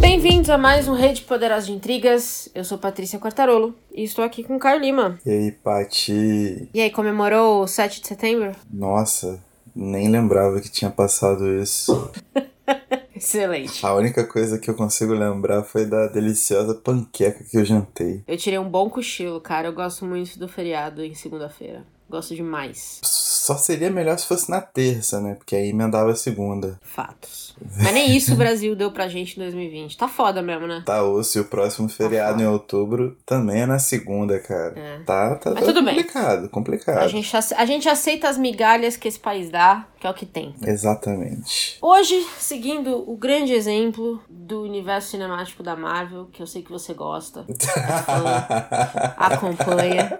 Bem-vindos a mais um Rede Poderosa de Intrigas. Eu sou Patrícia Quartarolo e estou aqui com o Caio Lima. E aí, Pati? E aí, comemorou o 7 de setembro? Nossa, nem lembrava que tinha passado isso. Excelente. A única coisa que eu consigo lembrar foi da deliciosa panqueca que eu jantei. Eu tirei um bom cochilo, cara. Eu gosto muito do feriado em segunda-feira. Gosto demais. Só seria melhor se fosse na terça, né? Porque aí emendava a segunda. Fatos. Mas nem isso o Brasil deu pra gente em 2020. Tá foda mesmo, né? Tá osso e o próximo feriado foda. em outubro também é na segunda, cara. É. Tá, tá, Mas tá tudo bem. complicado, complicado. A gente, a gente aceita as migalhas que esse país dá, que é o que tem. Exatamente. Hoje, seguindo o grande exemplo do universo cinemático da Marvel, que eu sei que você gosta, acompanha,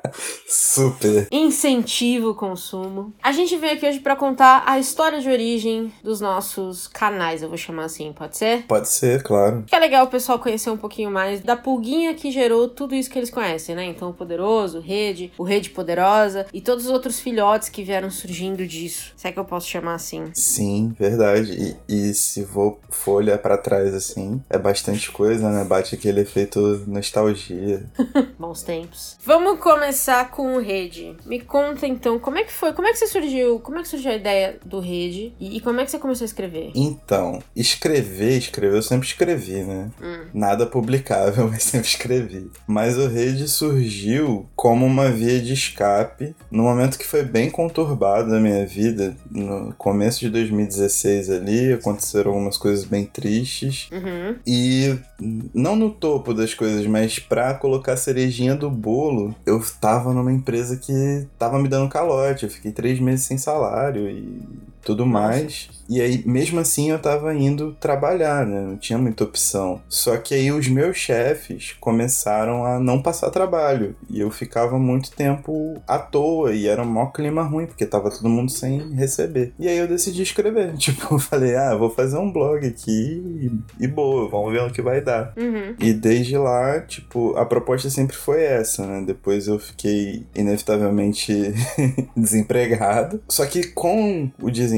Super. incentiva o consumo. A gente veio aqui hoje pra contar a história de origem dos nossos canais, eu vou chamar assim, pode ser? Pode ser, claro. Que é legal o pessoal conhecer um pouquinho mais da pulguinha que gerou tudo isso que eles conhecem, né? Então, o Poderoso, o Rede, o Rede Poderosa e todos os outros filhotes que vieram surgindo disso. Se é que eu posso chamar assim. Sim, verdade. E, e se vou for olhar pra trás assim, é bastante coisa, né? Bate aquele efeito nostalgia. Bons tempos. Vamos começar com o Rede. Me conta então, como é que foi? Como é que você surgiu? Como é que surgiu a ideia do Rede? E, e como é que você começou a escrever? Então, escrever, escrever, eu sempre escrevi, né? Hum. Nada publicável, mas sempre escrevi. Mas o Rede surgiu como uma via de escape no momento que foi bem conturbado da minha vida. No começo de 2016 ali, aconteceram algumas coisas bem tristes. Uhum. E não no topo das coisas, mas pra colocar a cerejinha do bolo, eu tava numa empresa que tava me dando calote. Eu fiquei três meses sem salário e tudo mais. E aí, mesmo assim, eu tava indo trabalhar, né? Não tinha muita opção. Só que aí os meus chefes começaram a não passar trabalho. E eu ficava muito tempo à toa. E era um maior clima ruim, porque tava todo mundo sem receber. E aí eu decidi escrever. Tipo, eu falei, ah, vou fazer um blog aqui e, boa, vamos ver o que vai dar. Uhum. E desde lá, tipo, a proposta sempre foi essa, né? Depois eu fiquei inevitavelmente desempregado. Só que com o desemprego,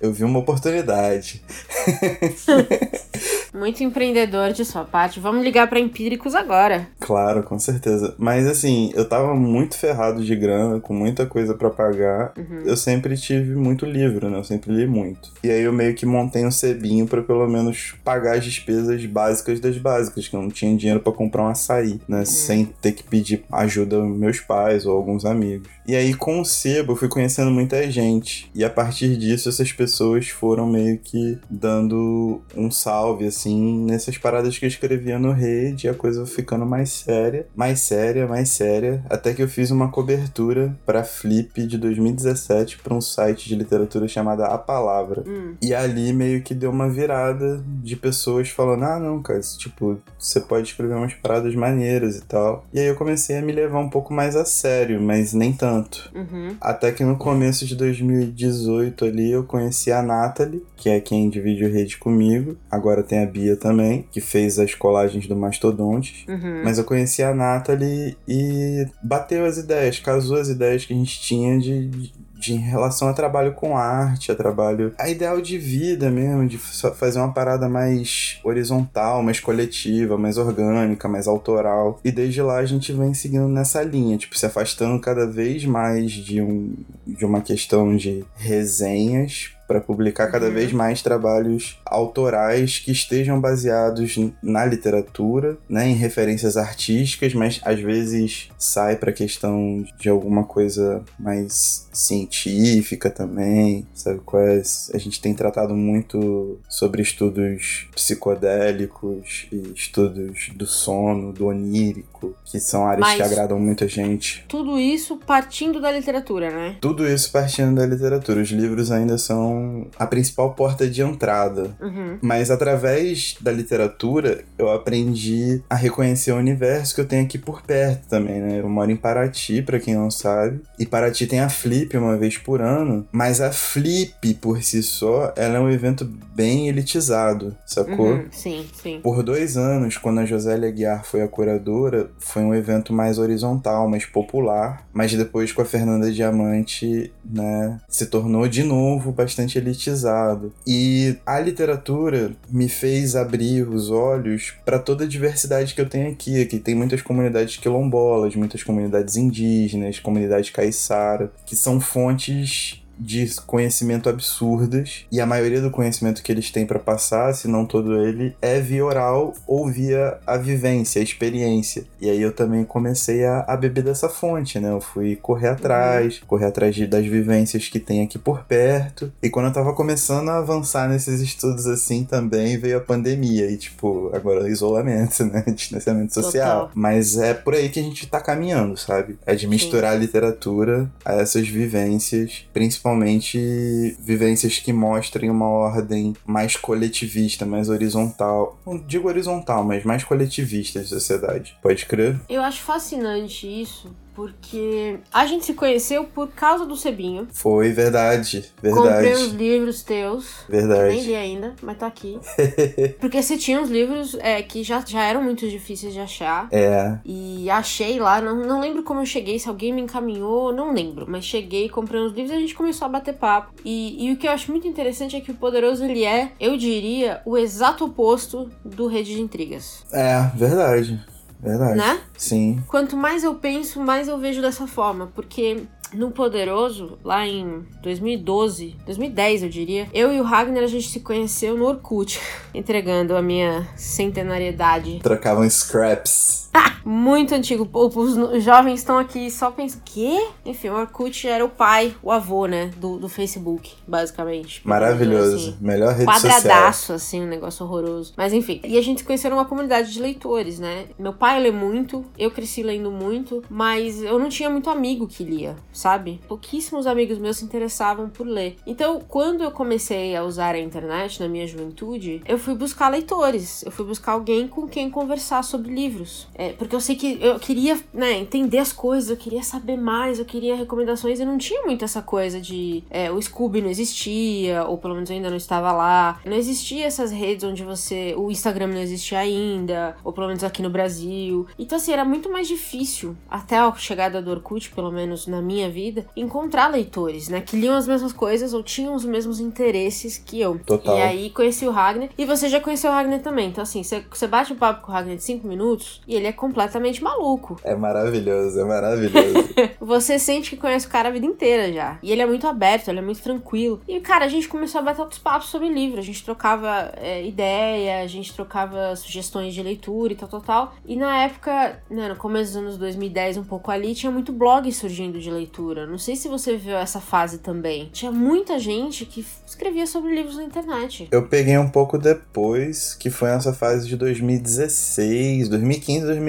eu vi uma oportunidade. Muito empreendedor de sua parte. Vamos ligar pra empíricos agora. Claro, com certeza. Mas assim, eu tava muito ferrado de grana, com muita coisa pra pagar. Uhum. Eu sempre tive muito livro, né? Eu sempre li muito. E aí eu meio que montei um cebinho pra pelo menos pagar as despesas básicas das básicas, que eu não tinha dinheiro pra comprar um açaí, né? Sem ter que pedir ajuda aos meus pais ou alguns amigos. E aí com o sebo eu fui conhecendo muita gente. E a partir disso essas pessoas foram meio que dando um salve assim nessas paradas que eu escrevia no rede, a coisa ficando mais séria, mais séria, mais séria, até que eu fiz uma cobertura pra Flip de 2017 para um site de literatura chamada A Palavra. Hum. E ali meio que deu uma virada de pessoas falando: ah, não, cara, tipo, você pode escrever umas paradas maneiras e tal. E aí eu comecei a me levar um pouco mais a sério, mas nem tanto. Uhum. Até que no começo de 2018 ali eu conheci a Nathalie, que é quem divide o rede comigo. Agora tem a Bia também, que fez as colagens do Mastodontes. Uhum. Mas eu conheci a Nathalie e bateu as ideias, casou as ideias que a gente tinha de, de, de em relação a trabalho com arte, a trabalho. a ideal de vida mesmo, de fa- fazer uma parada mais horizontal, mais coletiva, mais orgânica, mais autoral. E desde lá a gente vem seguindo nessa linha, tipo, se afastando cada vez mais de, um, de uma questão de resenhas para publicar cada Uhum. vez mais trabalhos autorais que estejam baseados na literatura, né, em referências artísticas, mas às vezes sai para questão de alguma coisa mais científica também, sabe quais? A gente tem tratado muito sobre estudos psicodélicos e estudos do sono, do onírico, que são áreas que Mas- agradam muita gente. Tudo isso partindo da literatura, né? Tudo isso partindo da literatura. Os livros ainda são a principal porta de entrada. Uhum. Mas através da literatura, eu aprendi a reconhecer o universo que eu tenho aqui por perto também, né? Eu moro em Paraty, para quem não sabe. E Paraty tem a Flip uma vez por ano. Mas a Flip, por si só, ela é um evento bem elitizado, sacou? Uhum. Sim, sim. Por dois anos, quando a Josélia Guiar foi a curadora, foi um evento mais horizontal, mais popular. Mas depois, com a Fernanda Diamante, né, se tornou de novo bastante elitizado. E a literatura me fez abrir os olhos para toda a diversidade que eu tenho aqui. Aqui tem muitas comunidades quilombolas, muitas comunidades indígenas, comunidade caiçara, que são fontes de conhecimento absurdas e a maioria do conhecimento que eles têm para passar, se não todo ele, é via oral ou via a vivência, a experiência. E aí eu também comecei a, a beber dessa fonte, né? Eu fui correr atrás, uhum. correr atrás de, das vivências que tem aqui por perto. E quando eu tava começando a avançar nesses estudos assim também, veio a pandemia e tipo, agora isolamento, né? Distanciamento social. Total. Mas é por aí que a gente tá caminhando, sabe? É de misturar Sim. a literatura a essas vivências, principalmente principalmente vivências que mostrem uma ordem mais coletivista, mais horizontal. Não digo horizontal, mas mais coletivista de sociedade. Pode crer? Eu acho fascinante isso, porque a gente se conheceu por causa do Sebinho. Foi, verdade, verdade. Comprei uns livros teus. Verdade. Nem li ainda, mas tá aqui. porque você tinha uns livros é, que já, já eram muito difíceis de achar. É. E achei lá, não, não lembro como eu cheguei, se alguém me encaminhou, não lembro. Mas cheguei, comprei uns livros e a gente começou a bater papo. E, e o que eu acho muito interessante é que o Poderoso, ele é, eu diria, o exato oposto do Rede de Intrigas. É, verdade. Verdade. Né? Sim. Quanto mais eu penso, mais eu vejo dessa forma. Porque no Poderoso, lá em 2012, 2010 eu diria, eu e o Ragnar a gente se conheceu no Orkut, entregando a minha centenariedade. Trocavam scraps. Muito antigo. Os jovens estão aqui só pensando, quê? Enfim, o Orkut era o pai, o avô, né, do, do Facebook, basicamente. Maravilhoso. Assim, Melhor rede quadradaço, social. assim, um negócio horroroso. Mas enfim, e a gente conheceu numa comunidade de leitores, né? Meu pai lê muito, eu cresci lendo muito, mas eu não tinha muito amigo que lia, sabe? Pouquíssimos amigos meus se interessavam por ler. Então, quando eu comecei a usar a internet na minha juventude, eu fui buscar leitores. Eu fui buscar alguém com quem conversar sobre livros. É, porque eu sei que eu queria, né, entender as coisas, eu queria saber mais, eu queria recomendações e não tinha muito essa coisa de é, o Scooby não existia, ou pelo menos eu ainda não estava lá. Não existia essas redes onde você. O Instagram não existia ainda, ou pelo menos aqui no Brasil. Então, assim, era muito mais difícil, até a chegada do Orkut, pelo menos na minha vida, encontrar leitores, né, que liam as mesmas coisas ou tinham os mesmos interesses que eu. Total. E aí conheci o Ragnar, e você já conheceu o Ragnar também. Então, assim, você, você bate um papo com o Ragnar de 5 minutos e ele é completamente maluco. É maravilhoso, é maravilhoso. você sente que conhece o cara a vida inteira já. E ele é muito aberto, ele é muito tranquilo. E, cara, a gente começou a bater outros papos sobre livro. A gente trocava é, ideia, a gente trocava sugestões de leitura e tal, tal, tal. E na época, né, no começo dos anos 2010, um pouco ali, tinha muito blog surgindo de leitura. Não sei se você viu essa fase também. Tinha muita gente que escrevia sobre livros na internet. Eu peguei um pouco depois, que foi essa fase de 2016, 2015, 2016.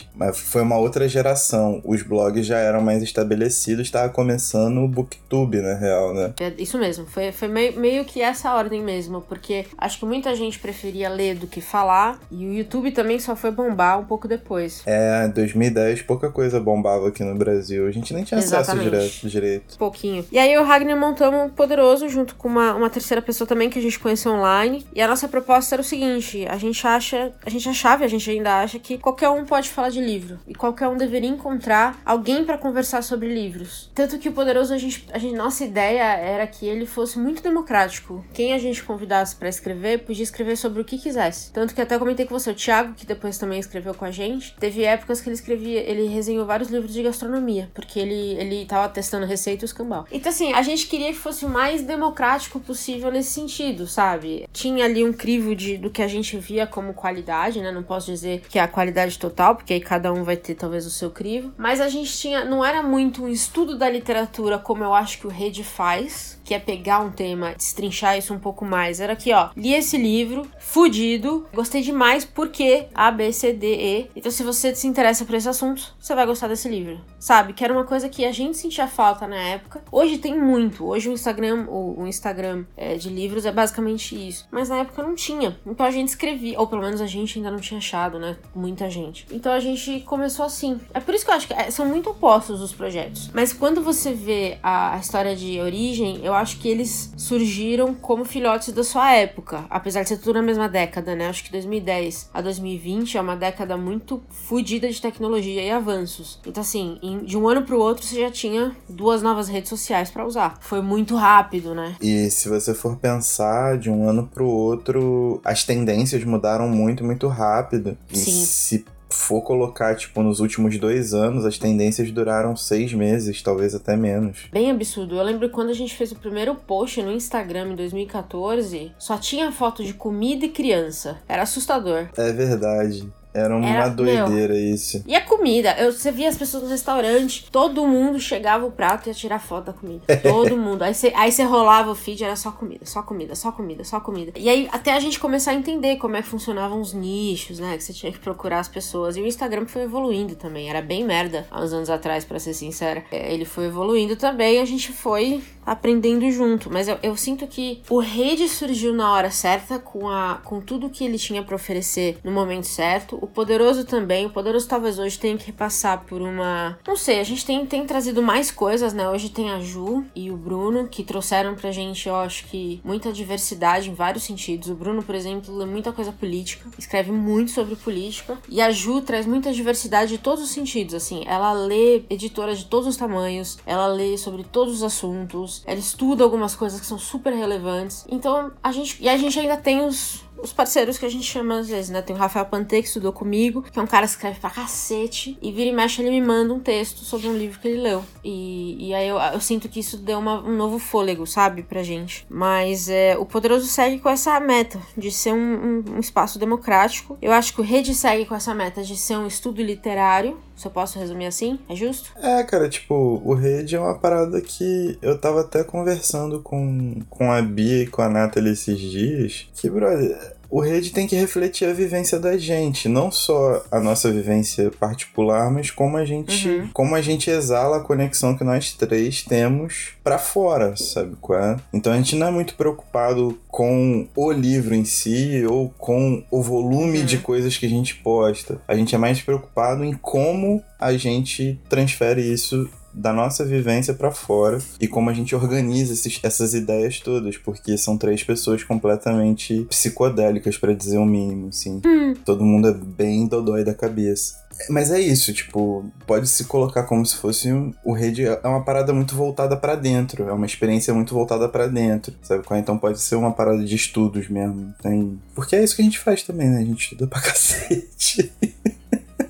Tá. Mas foi uma outra geração. Os blogs já eram mais estabelecidos, estava começando o Booktube, na real, né? É isso mesmo. Foi, foi meio, meio que essa ordem mesmo, porque acho que muita gente preferia ler do que falar, e o YouTube também só foi bombar um pouco depois. É, 2010 pouca coisa bombava aqui no Brasil. A gente nem tinha Exatamente. acesso direto, direito. Pouquinho. E aí o Ragnar montamos um poderoso junto com uma, uma terceira pessoa também que a gente conheceu online. E a nossa proposta era o seguinte: a gente acha, a gente achava, a gente ainda acha que qualquer um pode falar de livro. E qualquer um deveria encontrar alguém para conversar sobre livros. Tanto que o Poderoso, a gente, a gente, nossa ideia era que ele fosse muito democrático. Quem a gente convidasse para escrever, podia escrever sobre o que quisesse. Tanto que até comentei com você, o Thiago, que depois também escreveu com a gente, teve épocas que ele escrevia, ele resenhou vários livros de gastronomia, porque ele, ele tava testando receita e escambau. Então, assim, a gente queria que fosse o mais democrático possível nesse sentido, sabe? Tinha ali um crivo de, do que a gente via como qualidade, né? Não posso dizer que é a qualidade total, porque aí cada um vai ter talvez o seu crivo. Mas a gente tinha. Não era muito um estudo da literatura como eu acho que o Rede faz, que é pegar um tema, destrinchar isso um pouco mais. Era aqui, ó. Li esse livro, fudido, gostei demais porque A, B, C, D, E. Então, se você se interessa por esse assunto, você vai gostar desse livro. Sabe? Que era uma coisa que a gente sentia falta na época. Hoje tem muito. Hoje o Instagram, o, o Instagram é, de livros é basicamente isso. Mas na época não tinha. Então a gente escrevia, ou pelo menos a gente ainda não tinha achado, né? Muita gente. Então a gente começou assim. É por isso que eu acho que é, são muito opostos os projetos. Mas quando você vê a, história de origem, eu acho que eles surgiram como filhotes da sua época. Apesar de ser tudo na mesma década, né? Acho que 2010 a 2020 é uma década muito fodida de tecnologia e avanços. Então, assim, de um ano pro outro você já tinha duas novas redes sociais para usar. Foi muito rápido, né? E se você for pensar de um ano pro outro, as tendências mudaram muito, muito rápido. Sim. Se for colocar, tipo, nos últimos dois anos, as tendências duraram seis meses, talvez até menos. Bem absurdo. Eu lembro quando a gente fez o primeiro post no Instagram em 2014, só tinha foto de comida e criança. Era assustador. É verdade. Era uma Era- doideira isso. E a comida, eu, você via as pessoas no restaurante, todo mundo chegava o prato e ia tirar foto da comida. Todo mundo. Aí você, aí você rolava o feed, era só comida, só comida, só comida, só comida. E aí até a gente começar a entender como é que funcionavam os nichos, né? Que você tinha que procurar as pessoas. E o Instagram foi evoluindo também. Era bem merda há uns anos atrás, pra ser sincera. É, Ele foi evoluindo também, a gente foi aprendendo junto. Mas eu, eu sinto que o Rede surgiu na hora certa, com, a, com tudo que ele tinha pra oferecer no momento certo. O Poderoso também. O Poderoso talvez hoje tenha que passar por uma. Não sei, a gente tem, tem trazido mais coisas, né? Hoje tem a Ju e o Bruno, que trouxeram pra gente, eu acho que, muita diversidade em vários sentidos. O Bruno, por exemplo, lê muita coisa política, escreve muito sobre política. E a Ju traz muita diversidade de todos os sentidos, assim. Ela lê editoras de todos os tamanhos, ela lê sobre todos os assuntos, ela estuda algumas coisas que são super relevantes. Então, a gente. E a gente ainda tem os, os parceiros que a gente chama às vezes, né? Tem o Rafael Pantê, que estudou comigo, que é um cara que escreve pra cacete, e vira e mexe ele me manda um texto sobre um livro que ele leu. E, e aí eu, eu sinto que isso deu uma- um novo fôlego, sabe, pra gente. Mas é, o Poderoso segue com essa meta de ser um, um- um espaço democrático. Eu acho que o Rede segue com essa meta de ser um estudo literário. Eu posso resumir assim, é justo? É, cara, tipo, o Rede é uma parada que eu tava até conversando com, com a Bia e com a Nathalie esses dias. Que, brother, o Rede tem que refletir a vivência da gente, não só a nossa vivência particular, mas como a gente, Uhum. como a gente exala a conexão que nós três temos pra fora, sabe qual é? Então a gente não é muito preocupado com o livro em si ou com o volume Uhum. de coisas que a gente posta. A gente é mais preocupado em como a gente transfere isso da nossa vivência pra fora e como a gente organiza esses- essas ideias todas, porque são três pessoas completamente psicodélicas, pra dizer o mínimo, assim. Todo mundo é bem dodói da cabeça. Mas é isso, tipo, pode se colocar como se fosse um, o rede é uma parada muito voltada pra dentro, é uma experiência muito voltada pra dentro, sabe? é? Então pode ser uma parada de estudos mesmo, tem... Porque é isso que a gente faz também, né? A gente estuda pra cacete.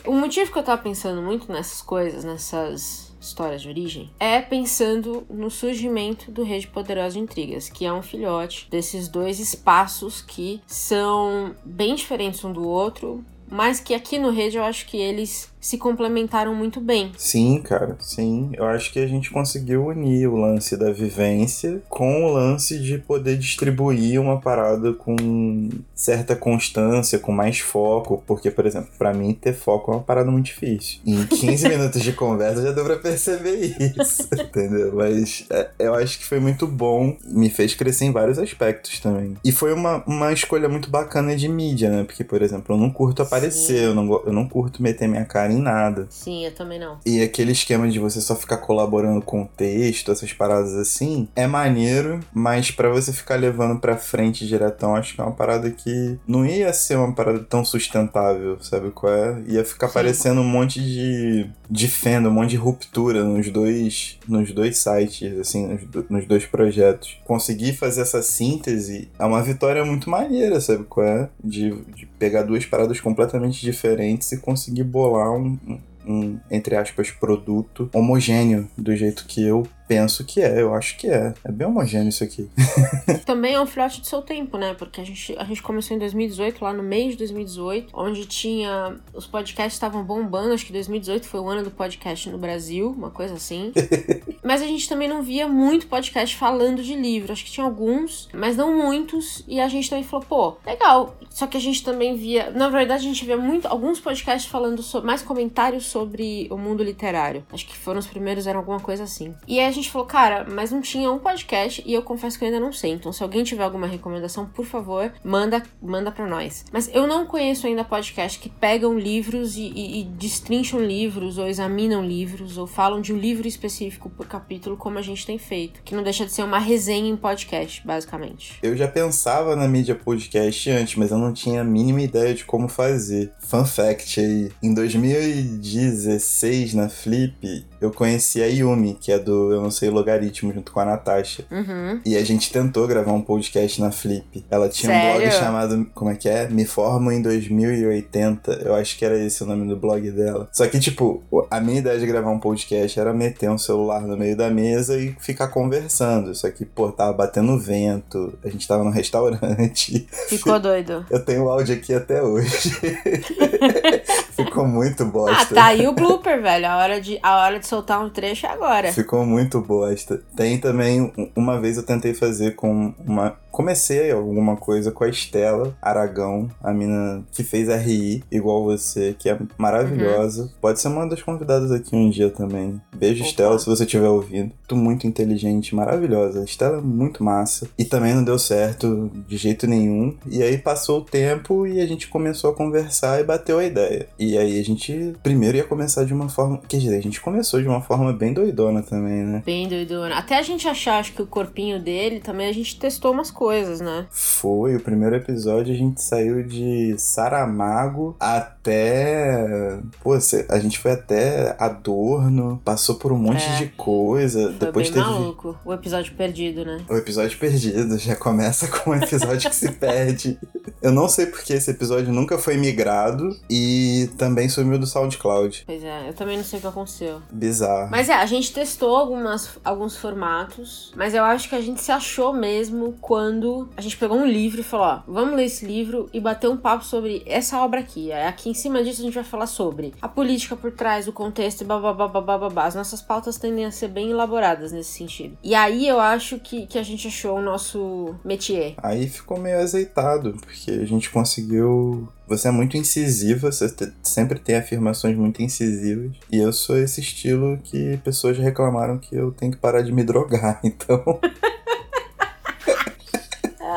O motivo que eu tava pensando muito nessas coisas, nessas histórias de origem, é pensando no surgimento do Rede Poderosa de Intrigas, que é um filhote desses dois espaços que são bem diferentes um do outro, mas que aqui no Rede eu acho que eles se complementaram muito bem. Sim, cara, sim. Eu acho que a gente conseguiu unir o lance da vivência com o lance de poder distribuir uma parada com certa constância, com mais foco. Porque, por exemplo, pra mim ter foco é uma parada muito difícil. Em 15 minutos de conversa já deu pra perceber isso, entendeu? Mas é, eu acho que foi muito bom, me fez crescer em vários aspectos também. E foi uma, uma escolha muito bacana de mídia, né? Porque, por exemplo, eu não curto aparecer, eu não, eu não curto meter minha cara em nada. Sim, eu também não. E aquele esquema de você só ficar colaborando com o texto, essas paradas assim, é maneiro, mas pra você ficar levando pra frente diretão, acho que é uma parada que não ia ser uma parada tão sustentável, sabe qual é? Ia ficar Sim. parecendo um monte de, de fenda, um monte de ruptura nos dois, nos dois sites, assim, nos, do- nos dois projetos. Conseguir fazer essa síntese é uma vitória muito maneira, sabe qual é? De, de pegar duas paradas completamente diferentes e conseguir bolar um, um, entre aspas, produto homogêneo, do jeito que eu Penso que é, eu acho que é. É bem homogêneo isso aqui. Também é um filhote do seu tempo, né? Porque a gente, a gente começou em 2018, lá no mês de 2018, onde tinha. Os podcasts estavam bombando. Acho que 2018 foi o ano do podcast no Brasil, uma coisa assim. mas a gente também não via muito podcast falando de livro. Acho que tinha alguns, mas não muitos. E a gente também falou, pô, legal. Só que a gente também via. Na verdade, a gente via muito alguns podcasts falando sobre, mais comentários sobre o mundo literário. Acho que foram os primeiros, eram alguma coisa assim. E aí a gente falou, cara, mas não tinha um podcast e eu confesso que eu ainda não sei. Então, se alguém tiver alguma recomendação, por favor, manda, manda para nós. Mas eu não conheço ainda podcast que pegam livros e, e, e destrincham livros, ou examinam livros, ou falam de um livro específico por capítulo, como a gente tem feito. Que não deixa de ser uma resenha em podcast, basicamente. Eu já pensava na mídia podcast antes, mas eu não tinha a mínima ideia de como fazer. Fun fact aí: em 2016, na Flip, eu conheci a Yumi, que é do Eu Não Sei Logaritmo, junto com a Natasha. Uhum. E a gente tentou gravar um podcast na Flip. Ela tinha Sério? um blog chamado, como é que é? Me Formo em 2080. Eu acho que era esse o nome do blog dela. Só que, tipo, a minha ideia de gravar um podcast era meter um celular no meio da mesa e ficar conversando. Só que, pô, tava batendo vento, a gente tava no restaurante. Ficou doido. Eu tenho o áudio aqui até hoje. Ficou muito Ah, bosta. tá aí o blooper, velho. A hora de, a hora de soltar um trecho é agora. Ficou muito bosta. Tem também, um- uma vez eu tentei fazer com uma. Comecei alguma coisa com a Estela Aragão, a mina que fez RI, igual você, que é maravilhosa. Pode ser uma das convidadas aqui um dia também. Beijo, Opa. Estela, se você estiver ouvindo. Tu muito inteligente, maravilhosa. A Estela é muito massa. E também não deu certo de jeito nenhum. E aí passou o tempo e a gente começou a conversar e bateu a ideia. E aí a gente primeiro ia começar de uma forma. Quer dizer, a gente começou de uma forma bem doidona também, né? Bem doidona. Até a gente achar, acho que o corpinho dele, também a gente testou umas coisas, né? Foi, o primeiro episódio a gente saiu de Saramago até. Pô, a gente foi até Adorno, passou por um monte É. de coisa. Foi Depois bem teve maluco. O episódio perdido, né? o episódio perdido, já começa com um episódio que se perde. Eu não sei porque esse episódio nunca foi migrado e também sumiu do SoundCloud. Pois é, eu também não sei o que aconteceu. Bizarro. Mas é, a gente testou algumas, alguns formatos, mas eu acho que a gente se achou mesmo quando a gente pegou um livro e falou: ó, vamos ler esse livro e bater um papo sobre essa obra aqui. Aí aqui em cima disso a gente vai falar sobre a política por trás, o contexto e babá. As nossas pautas tendem a ser bem elaboradas nesse sentido. E aí eu acho que, que a gente achou o nosso métier. Aí ficou meio azeitado, porque a gente conseguiu. Você é muito incisiva, você te- sempre tem afirmações muito incisivas. E eu sou esse estilo que pessoas reclamaram que eu tenho que parar de me drogar. Então,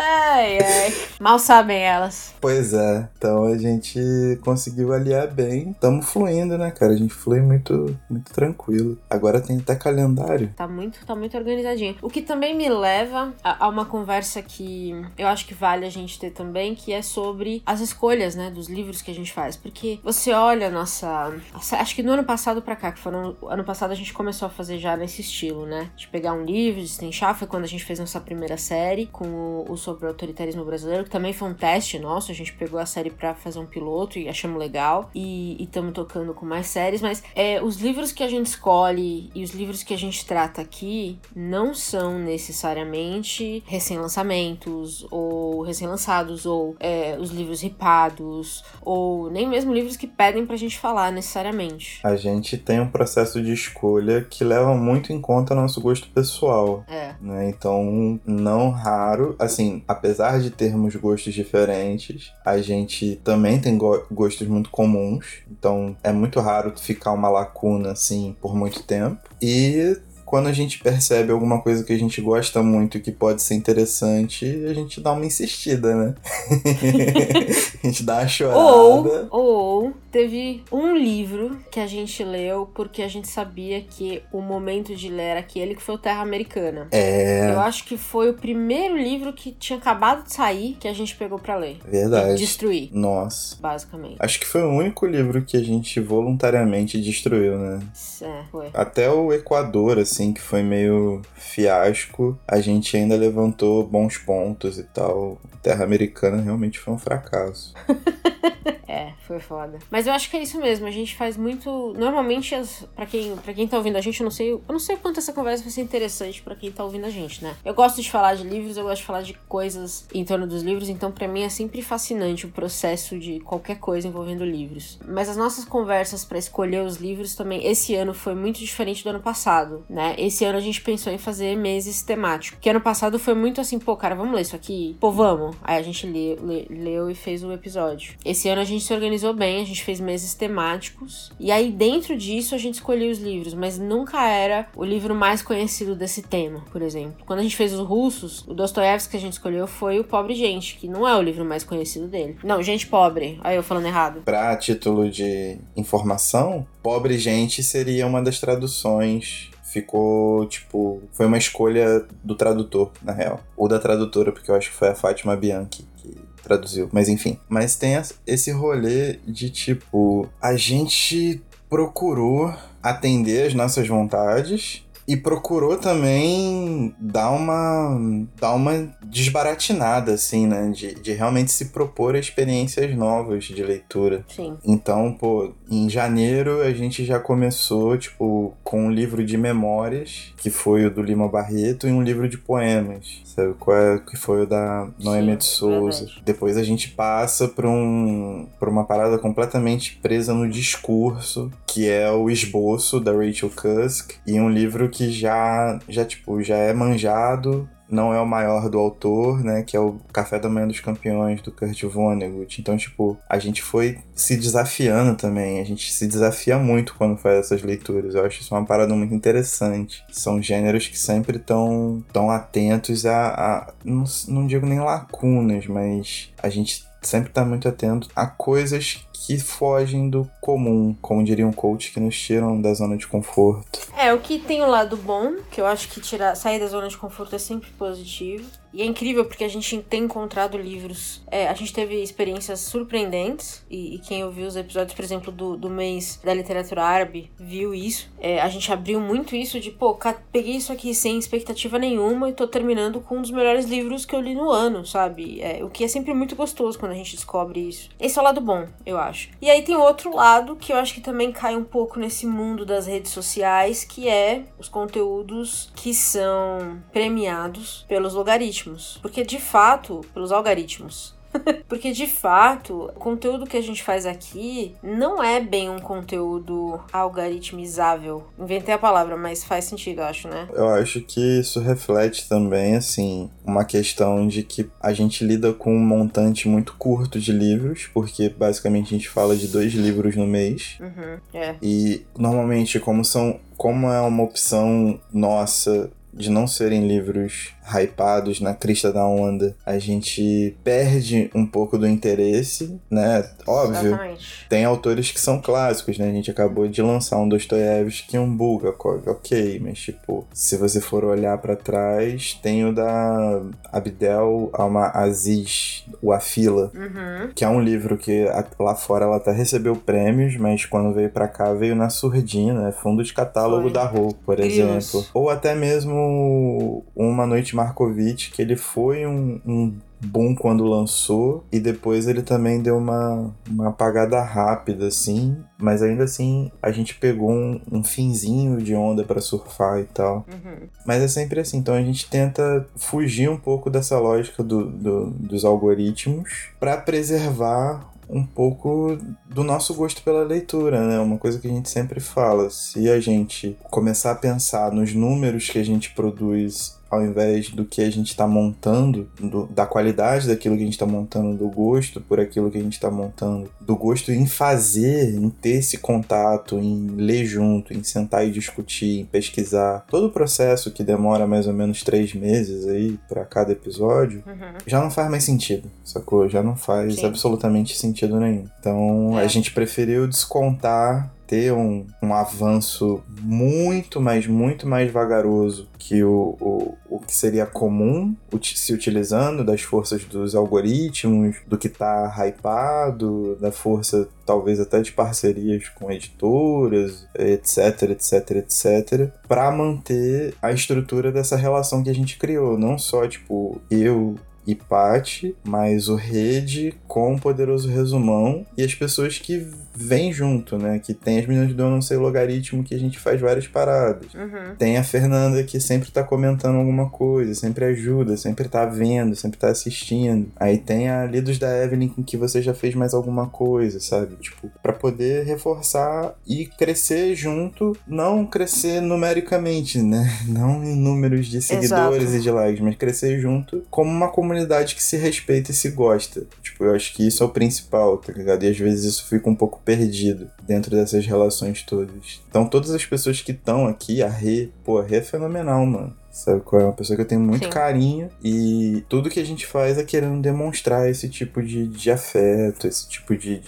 Ai, ai. Mal sabem elas. pois é. Então a gente conseguiu aliar bem. Tamo fluindo, né, cara? A gente flui muito, muito tranquilo. Agora tem até calendário. Tá muito, tá muito organizadinho. O que também me leva a, a uma conversa que eu acho que vale a gente ter também, que é sobre as escolhas, né, dos livros que a gente faz. Porque você olha a nossa. Acho que no ano passado pra cá, que foram. Ano passado a gente começou a fazer já nesse estilo, né? De pegar um livro, de destrinchar. Foi quando a gente fez nossa primeira série com o, o sobre o autoritarismo brasileiro, que também foi um teste nosso. A gente pegou a série pra fazer um piloto e achamos legal. E estamos tocando com mais séries. Mas é, os livros que a gente escolhe e os livros que a gente trata aqui não são necessariamente recém-lançamentos ou recém-lançados ou é, os livros ripados ou nem mesmo livros que pedem pra gente falar necessariamente. A gente tem um processo de escolha que leva muito em conta nosso gosto pessoal. É. né? Então, não raro, assim, apesar de termos gostos diferentes, a gente também tem go- gostos muito comuns. Então, é muito raro ficar uma lacuna assim por muito tempo. E quando a gente percebe alguma coisa que a gente gosta muito e que pode ser interessante, a gente dá uma insistida, né? a gente dá uma chorada. Ou, ou teve um livro que a gente leu porque a gente sabia que o momento de ler era aquele que foi o Terra Americana. É, Eu acho que foi o primeiro livro que tinha acabado de sair que a gente pegou pra ler. verdade. Destruir, Nossa. basicamente. Acho que foi o único livro que a gente voluntariamente destruiu, né? É, foi. Até o Equador, assim, que foi meio fiasco, a gente ainda levantou bons pontos e tal. Terra Americana realmente foi um fracasso. É, foi foda. Mas eu acho que é isso mesmo, a gente faz muito. Normalmente, as... para quem para quem tá ouvindo a gente, eu não sei. Eu não sei quanto essa conversa vai ser interessante para quem tá ouvindo a gente, né? Eu gosto de falar de livros, eu gosto de falar de coisas em torno dos livros, então para mim é sempre fascinante o processo de qualquer coisa envolvendo livros. Mas as nossas conversas para escolher os livros também, esse ano foi muito diferente do ano passado, né? Esse ano a gente pensou em fazer meses temáticos. Que ano passado foi muito assim, pô, cara, vamos ler isso aqui? Pô, vamos. Aí a gente leu, leu e fez o episódio. Esse ano a gente se organizou bem, a gente fez meses temáticos. E aí dentro disso a gente escolheu os livros, mas nunca era o livro mais conhecido desse tema, por exemplo. Quando a gente fez os russos, o Dostoiévski que a gente escolheu foi o Pobre Gente, que não é o livro mais conhecido dele. Não, Gente Pobre. Aí eu falando errado. Pra título de informação, Pobre Gente seria uma das traduções ficou, tipo, foi uma escolha do tradutor, na real. Ou da tradutora, porque eu acho que foi a Fátima Bianchi que traduziu. Mas enfim. Mas tem esse rolê de, tipo, a gente procurou atender as nossas vontades e procurou também dar uma dar uma desbaratinada assim, né, de, de realmente se propor experiências novas de leitura. Sim. Então, pô, em janeiro a gente já começou, tipo, com um livro de memórias, que foi o do Lima Barreto, e um livro de poemas, sabe? Qual é, que foi o da Noemi de Souza. Verdade. Depois a gente passa para um, pra uma parada completamente presa no discurso, que é o esboço da Rachel Cusk, e um livro que já, já tipo, já é manjado, não é o maior do autor, né, que é o Café da Manhã dos Campeões, do Kurt Vonnegut. Então, tipo, a gente foi se desafiando também, a gente se desafia muito quando faz essas leituras. Eu acho isso uma parada muito interessante. São gêneros que sempre estão tão atentos a, a não, não digo nem lacunas, mas a gente sempre tá muito atento a coisas que fogem do comum, como diria um coach, que nos tiram da zona de conforto. É, o que tem o lado bom, que eu acho que tirar, sair da zona de conforto é sempre positivo. E é incrível porque a gente tem encontrado livros. É, a gente teve experiências surpreendentes. E, e, quem ouviu os episódios, por exemplo, do, do mês da literatura árabe, viu isso. É, a gente abriu muito isso de, pô, peguei isso aqui sem expectativa nenhuma e tô terminando com um dos melhores livros que eu li no ano, sabe? É, o que é sempre muito gostoso quando a gente descobre isso. Esse é o lado bom, eu acho. E aí tem outro lado que eu acho que também cai um pouco nesse mundo das redes sociais, que é os conteúdos que são premiados pelos logaritmos. Porque de fato, pelos algoritmos. Porque de fato, o conteúdo que a gente faz aqui não é bem um conteúdo algoritmizável. Inventei a palavra, mas faz sentido, eu acho, né? Eu acho que isso reflete também, assim, uma questão de que a gente lida com um montante muito curto de livros, porque basicamente a gente fala de dois livros no mês. Uhum, é. E normalmente, como são. Como é uma opção nossa de não serem livros hypados na crista da onda, a gente perde um pouco do interesse, né? Óbvio. Exatamente. Tem autores que são clássicos, né? A gente acabou de lançar um Dostoiévski e um Bulgakov, ok, mas tipo, se você for olhar para trás, tem o da Abdel Alma Aziz, o A Fila, uhum. que é um livro que lá fora ela até recebeu prêmios, mas quando veio para cá veio na surdina, é fundo de catálogo Foi. da Rô, por Deus. exemplo. Ou até mesmo Uma Noite Markovitch, que ele foi um, um boom quando lançou e depois ele também deu uma, uma apagada rápida assim, mas ainda assim a gente pegou um, um finzinho de onda para surfar e tal. Uhum. Mas é sempre assim, então a gente tenta fugir um pouco dessa lógica do, do dos algoritmos para preservar um pouco do nosso gosto pela leitura, né? Uma coisa que a gente sempre fala. Se a gente começar a pensar nos números que a gente produz ao invés do que a gente está montando, do, da qualidade daquilo que a gente está montando, do gosto por aquilo que a gente está montando, do gosto em fazer, em ter esse contato, em ler junto, em sentar e discutir, em pesquisar. Todo o processo que demora mais ou menos três meses aí para cada episódio, uhum. já não faz mais sentido, sacou? Já não faz Sim. absolutamente sentido nenhum. Então é. a gente preferiu descontar ter um, um avanço muito, mas muito mais vagaroso que o, o, o que seria comum se utilizando das forças dos algoritmos, do que está hypado, da força talvez até de parcerias com editoras, etc, etc, etc, para manter a estrutura dessa relação que a gente criou, não só tipo eu e Paty, mais o Rede com o Poderoso Resumão e as pessoas que vêm junto, né? Que tem as meninas do Eu Não Sei Logaritmo que a gente faz várias paradas. Uhum. Tem a Fernanda que sempre tá comentando alguma coisa, sempre ajuda, sempre tá vendo, sempre tá assistindo. Aí tem a Lidos da Evelyn com que você já fez mais alguma coisa, sabe? Tipo, para poder reforçar e crescer junto, não crescer numericamente, né? Não em números de seguidores Exato. e de likes, mas crescer junto como uma comunidade que se respeita e se gosta. Tipo, eu acho que isso é o principal, tá ligado? E às vezes isso fica um pouco perdido dentro dessas relações todas. Então, todas as pessoas que estão aqui, a Rê, pô, a Rê é fenomenal, mano. Sabe qual é? Uma pessoa que eu tenho muito Sim. carinho e tudo que a gente faz é querendo demonstrar esse tipo de, de afeto, esse tipo de,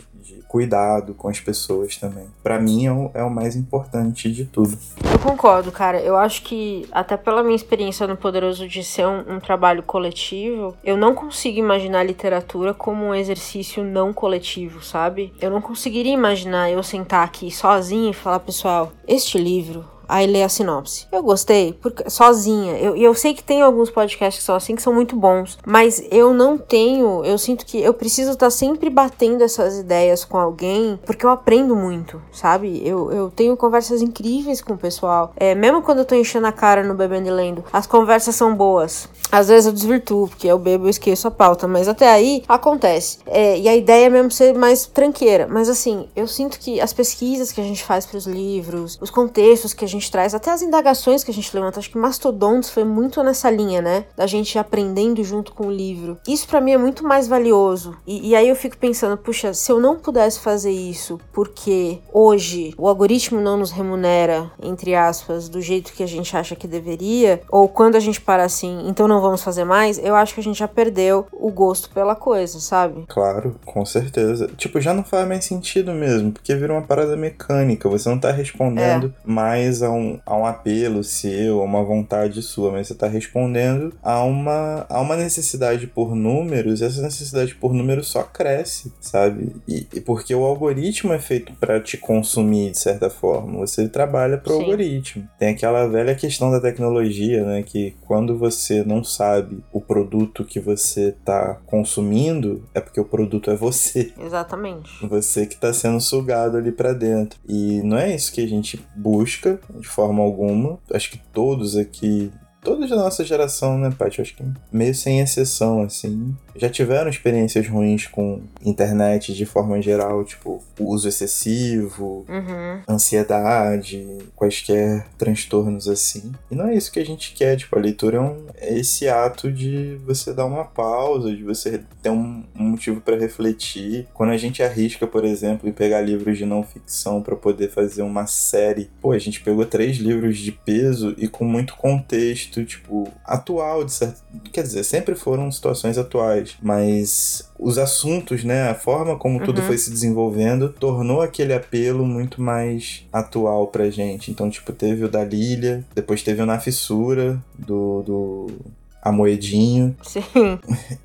cuidado com as pessoas também. Para mim é o, é o mais importante de tudo. Eu concordo, cara. Eu acho que, até pela minha experiência no Poderoso de ser um, um trabalho coletivo, eu não consigo imaginar a literatura como um exercício não coletivo, sabe? Eu não conseguiria imaginar eu sentar aqui sozinha e falar, pessoal, este livro aí lê a sinopse. Eu gostei, porque sozinha. Eu, eu sei que tem alguns podcasts que são assim, que são muito bons, mas eu não tenho, eu sinto que eu preciso estar tá sempre batendo essas ideias com alguém, porque eu aprendo muito, sabe? Eu, eu tenho conversas incríveis com o pessoal. É, mesmo quando eu tô enchendo a cara no Bebendo e Lendo, as conversas são boas. Às vezes eu desvirtuo, porque eu bebo e esqueço a pauta, mas até aí acontece. É, e a ideia é mesmo ser mais tranqueira. Mas assim, eu sinto que as pesquisas que a gente faz para os livros, os contextos que a gente gente traz, até as indagações que a gente levanta, acho que Mastodontes foi muito nessa linha, né? Da gente aprendendo junto com o livro. Isso para mim é muito mais valioso. E, e, aí eu fico pensando, puxa, se eu não pudesse fazer isso porque hoje o algoritmo não nos remunera, entre aspas, do jeito que a gente acha que deveria, ou quando a gente para assim, então não vamos fazer mais, eu acho que a gente já perdeu o gosto pela coisa, sabe? Claro, com certeza. Tipo, já não faz mais sentido mesmo, porque vira uma parada mecânica, você não tá respondendo é. mais a a um, a um apelo seu, a uma vontade sua, mas você está respondendo a uma, a uma necessidade por números, e essa necessidade por números só cresce, sabe? E, e porque o algoritmo é feito para te consumir de certa forma, você trabalha para o algoritmo. Tem aquela velha questão da tecnologia, né? Que quando você não sabe o produto que você está consumindo, é porque o produto é você. Exatamente. Você que está sendo sugado ali para dentro. E não é isso que a gente busca de forma alguma. Acho que todos aqui todos da nossa geração, né, Paty? Acho que meio sem exceção, assim, já tiveram experiências ruins com internet de forma geral, tipo, uso excessivo, uhum. ansiedade, quaisquer transtornos assim. E não é isso que a gente quer, tipo, a leitura é, um, é esse ato de você dar uma pausa, de você ter um, um motivo para refletir. Quando a gente arrisca, por exemplo, em pegar livros de não ficção para poder fazer uma série, pô, a gente pegou três livros de peso e com muito contexto, tipo, atual, de certo... quer dizer, sempre foram situações atuais mas os assuntos, né, a forma como uhum. tudo foi se desenvolvendo, tornou aquele apelo muito mais atual pra gente. Então, tipo, teve o da Lilia, depois teve o Na Fissura, do, do a Moedinho. Sim.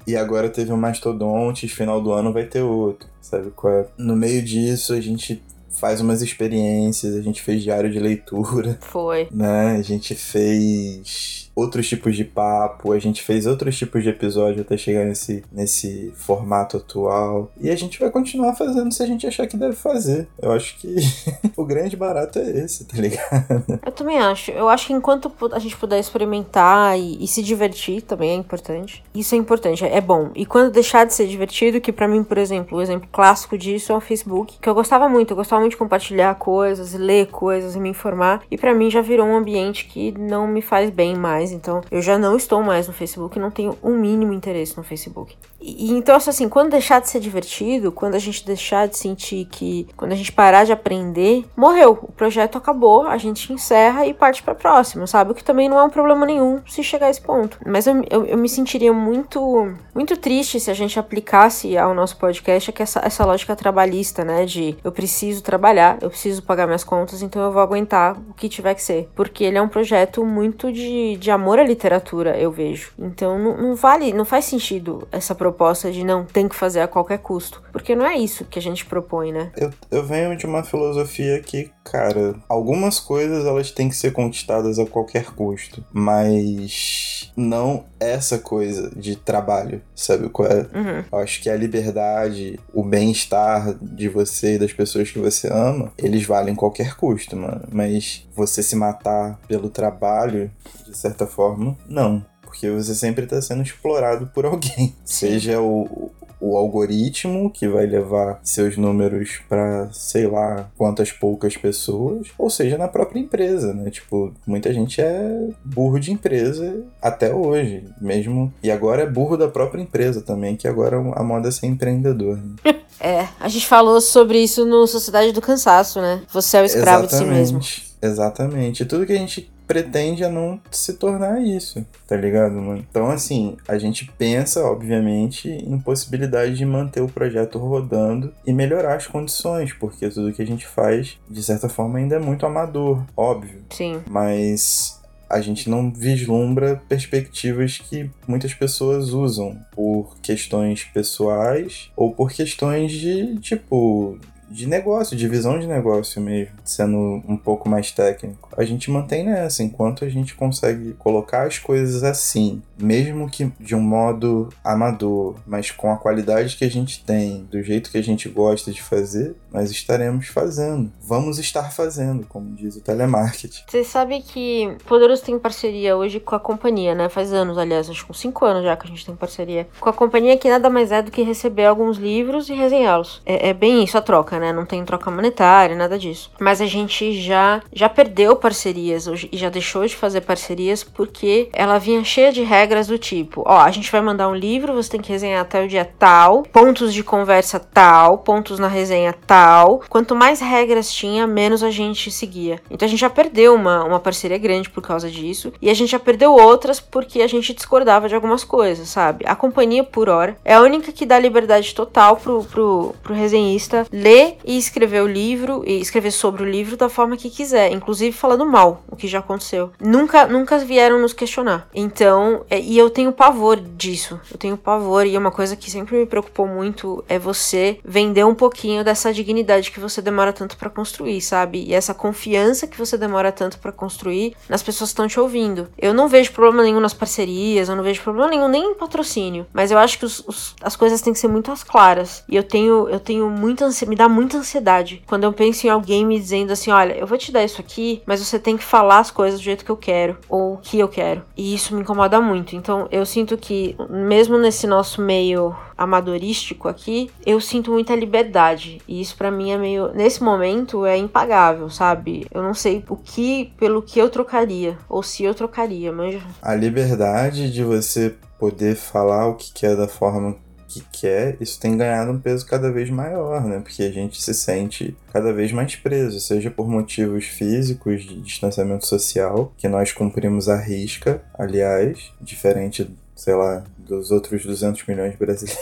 E agora teve o Mastodontes, final do ano vai ter outro, sabe qual é? No meio disso, a gente faz umas experiências, a gente fez diário de leitura. Foi. Né? A gente fez outros tipos de papo, a gente fez outros tipos de episódio até chegar nesse, nesse formato atual. E a gente vai continuar fazendo se a gente achar que deve fazer. Eu acho que o grande barato é esse, tá ligado? Eu também acho. Eu acho que enquanto a gente puder experimentar e, e se divertir também é importante. Isso é importante, é bom. E quando deixar de ser divertido, que para mim, por exemplo, o exemplo clássico disso é o Facebook, que eu gostava muito, eu gostava muito de compartilhar coisas, ler coisas e me informar. E para mim já virou um ambiente que não me faz bem mais mais, então eu já não estou mais no Facebook, não tenho um mínimo interesse no Facebook. E, então, assim, quando deixar de ser divertido, quando a gente deixar de sentir que, quando a gente parar de aprender, morreu, o projeto acabou, a gente encerra e parte para próxima, sabe? O que também não é um problema nenhum se chegar a esse ponto. Mas eu, eu, eu me sentiria muito, muito triste se a gente aplicasse ao nosso podcast que essa, essa lógica trabalhista, né? De eu preciso trabalhar, eu preciso pagar minhas contas, então eu vou aguentar o que tiver que ser. Porque ele é um projeto muito de, de amor à literatura, eu vejo. Então não, não vale, não faz sentido essa proposta de não tem que fazer a qualquer custo. Porque não é isso que a gente propõe, né? Eu, eu venho de uma filosofia que, cara, algumas coisas elas têm que ser conquistadas a qualquer custo. Mas não essa coisa de trabalho, sabe qual é? Uhum. Eu acho que a liberdade, o bem-estar de você e das pessoas que você ama, eles valem qualquer custo, mano. Mas você se matar pelo trabalho, de certa forma, não. Porque você sempre está sendo explorado por alguém. Seja o, o algoritmo que vai levar seus números para sei lá quantas poucas pessoas, ou seja, na própria empresa, né? Tipo, muita gente é burro de empresa até hoje, mesmo. E agora é burro da própria empresa também, que agora a moda é ser empreendedor. Né? É, a gente falou sobre isso no Sociedade do Cansaço, né? Você é o escravo Exatamente. de si mesmo. Exatamente. Tudo que a gente pretende a não se tornar isso, tá ligado, mano? Então, assim, a gente pensa, obviamente, em possibilidade de manter o projeto rodando e melhorar as condições, porque tudo que a gente faz, de certa forma, ainda é muito amador, óbvio. Sim. Mas a gente não vislumbra perspectivas que muitas pessoas usam por questões pessoais ou por questões de, tipo, de negócio, de visão de negócio mesmo, sendo um pouco mais técnico. A gente mantém nessa, enquanto a gente consegue colocar as coisas assim, mesmo que de um modo amador, mas com a qualidade que a gente tem, do jeito que a gente gosta de fazer, nós estaremos fazendo. Vamos estar fazendo, como diz o telemarketing. Você sabe que Poderoso tem parceria hoje com a companhia, né? Faz anos, aliás, acho que uns 5 anos já que a gente tem parceria com a companhia, que nada mais é do que receber alguns livros e resenhá-los. É, é bem isso a troca, né? Não tem troca monetária, nada disso. Mas a gente já, já perdeu parcerias e já deixou de fazer parcerias porque ela vinha cheia de regras do tipo: ó, a gente vai mandar um livro, você tem que resenhar até o dia tal, pontos de conversa tal, pontos na resenha tal. Quanto mais regras tinha, menos a gente seguia. Então a gente já perdeu uma, uma parceria grande por causa disso, e a gente já perdeu outras porque a gente discordava de algumas coisas, sabe? A companhia, por hora, é a única que dá liberdade total pro, pro, pro resenhista ler e escrever o livro, e escrever sobre o livro da forma que quiser, inclusive falando mal, o que já aconteceu. Nunca, nunca vieram nos questionar. Então, é, e eu tenho pavor disso. Eu tenho pavor. E uma coisa que sempre me preocupou muito é você vender um pouquinho dessa dignidade que você demora tanto para construir, sabe? E essa confiança que você demora tanto para construir nas pessoas que estão te ouvindo. Eu não vejo problema nenhum nas parcerias, eu não vejo problema nenhum nem em patrocínio. Mas eu acho que os, os, as coisas têm que ser muito claras. E eu tenho, eu tenho muita ansiedade, me dá muita ansiedade quando eu penso em alguém me dizendo assim: olha, eu vou te dar isso aqui, mas você tem que falar as coisas do jeito que eu quero, ou que eu quero. E isso me incomoda muito. Então eu sinto que, mesmo nesse nosso meio amadorístico aqui, eu sinto muita liberdade. E isso para mim é meio. Nesse momento é impagável, sabe? Eu não sei o que, pelo que eu trocaria. Ou se eu trocaria, mas. A liberdade de você poder falar o que quer da forma que quer, isso tem ganhado um peso cada vez maior, né? Porque a gente se sente cada vez mais preso, seja por motivos físicos de distanciamento social, que nós cumprimos a risca, aliás, diferente sei lá, dos outros 200 milhões de brasileiros.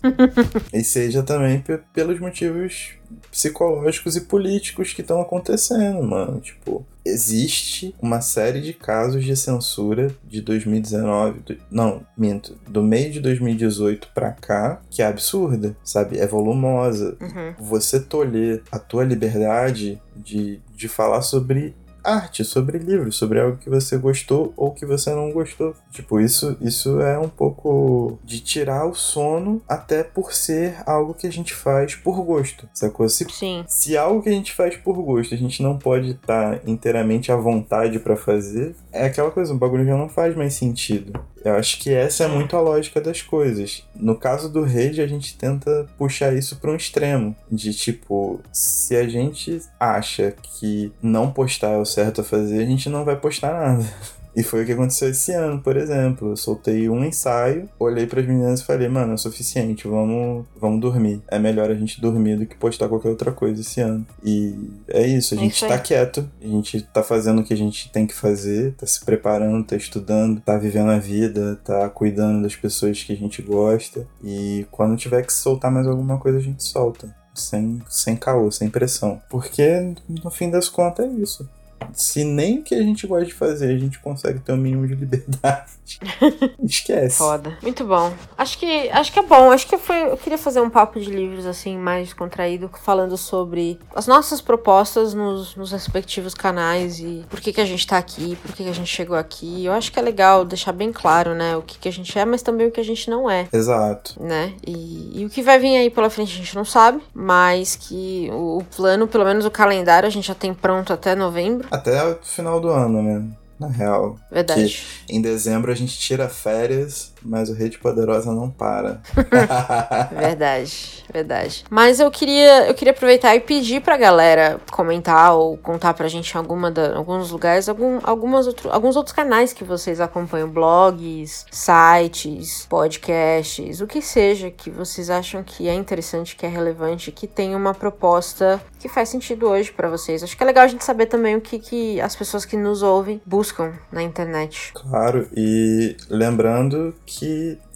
e seja também pelos motivos psicológicos e políticos que estão acontecendo, mano. Tipo, existe uma série de casos de censura de 2019, do, não, minto, do meio de 2018 pra cá, que é absurda, sabe? É volumosa. Uhum. Você tolher a tua liberdade de, de falar sobre arte, sobre livros, sobre algo que você gostou ou que você não gostou. Tipo, isso, isso é um pouco de tirar o sono, até por ser algo que a gente faz por gosto, sacou? Se, Sim. se algo que a gente faz por gosto, a gente não pode estar tá inteiramente à vontade para fazer, é aquela coisa, o bagulho já não faz mais sentido. Eu acho que essa é muito a lógica das coisas. No caso do Rage, a gente tenta puxar isso para um extremo. De tipo, se a gente acha que não postar é o certo a fazer, a gente não vai postar nada. E foi o que aconteceu esse ano, por exemplo. Eu soltei um ensaio, olhei para as meninas e falei, mano, é suficiente, vamos, vamos dormir. É melhor a gente dormir do que postar qualquer outra coisa esse ano. E é isso, a é gente isso tá quieto, a gente tá fazendo o que a gente tem que fazer, tá se preparando, tá estudando, tá vivendo a vida, tá cuidando das pessoas que a gente gosta. E quando tiver que soltar mais alguma coisa, a gente solta. Sem, sem caô, sem pressão. Porque, no fim das contas, é isso. Se nem o que a gente gosta de fazer a gente consegue ter o um mínimo de liberdade, esquece. Foda. Muito bom. Acho que, acho que é bom. Acho que foi, eu queria fazer um papo de livros assim, mais contraído, falando sobre as nossas propostas nos, nos respectivos canais e por que, que a gente tá aqui, por que, que a gente chegou aqui. Eu acho que é legal deixar bem claro, né, o que, que a gente é, mas também o que a gente não é. Exato. Né? E, e o que vai vir aí pela frente a gente não sabe, mas que o, o plano, pelo menos o calendário, a gente já tem pronto até novembro. Até o final do ano, né? Na real. Verdade. Que em dezembro a gente tira férias mas o Rede Poderosa não para. verdade, verdade. Mas eu queria, eu queria aproveitar e pedir pra galera comentar ou contar pra gente em alguma da, alguns lugares, algum, algumas outro, alguns outros canais que vocês acompanham, blogs, sites, podcasts, o que seja que vocês acham que é interessante, que é relevante, que tem uma proposta que faz sentido hoje para vocês. Acho que é legal a gente saber também o que, que as pessoas que nos ouvem buscam na internet. Claro, e lembrando que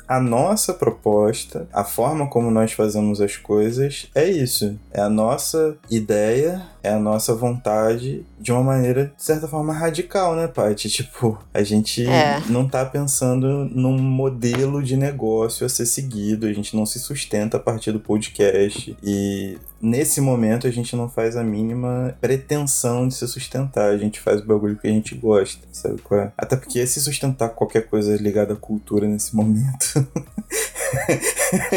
a nossa proposta, a forma como nós fazemos as coisas é isso. É a nossa ideia, é a nossa vontade de uma maneira, de certa forma, radical, né, Paty? Tipo, a gente é. não tá pensando num modelo de negócio a ser seguido, a gente não se sustenta a partir do podcast. E nesse momento a gente não faz a mínima pretensão de se sustentar, a gente faz o bagulho que a gente gosta, sabe qual é? Até porque se sustentar qualquer coisa ligada à cultura nesse momento.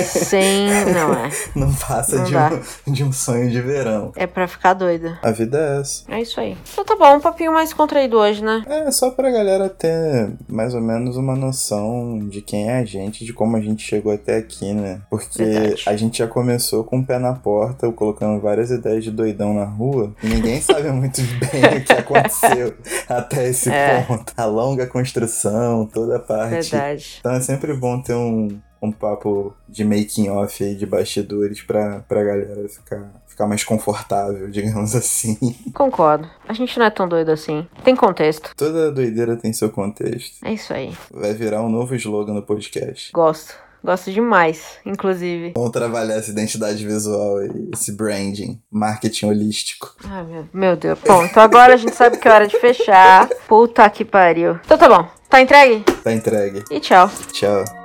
Sim, não é. Não passa não de, um, de um sonho de verão. É pra ficar doida. A vida é essa. É isso aí. Então tá bom, um papinho mais contraído hoje, né? É, só pra galera ter mais ou menos uma noção de quem é a gente, de como a gente chegou até aqui, né? Porque Verdade. a gente já começou com o pé na porta, colocando várias ideias de doidão na rua, e ninguém sabe muito bem o que aconteceu até esse é. ponto. A longa construção, toda a parte. Verdade. Então é sempre bom ter um, um papo de making off aí, de bastidores pra, pra galera ficar, ficar mais confortável, digamos assim. Concordo. A gente não é tão doido assim. Tem contexto. Toda doideira tem seu contexto. É isso aí. Vai virar um novo slogan no podcast. Gosto. Gosto demais, inclusive. Vamos trabalhar essa identidade visual e esse branding, marketing holístico. Ai, meu, meu Deus. Bom, então agora a gente sabe que é hora de fechar. Puta que pariu. Então tá bom. Tá entregue? Tá entregue. E tchau. Tchau.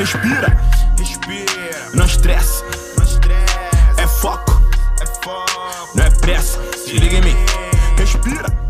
Respira, respira. Não estressa, não estressa. É foco, é foco. Não é pressa. Se liga em mim. Respira.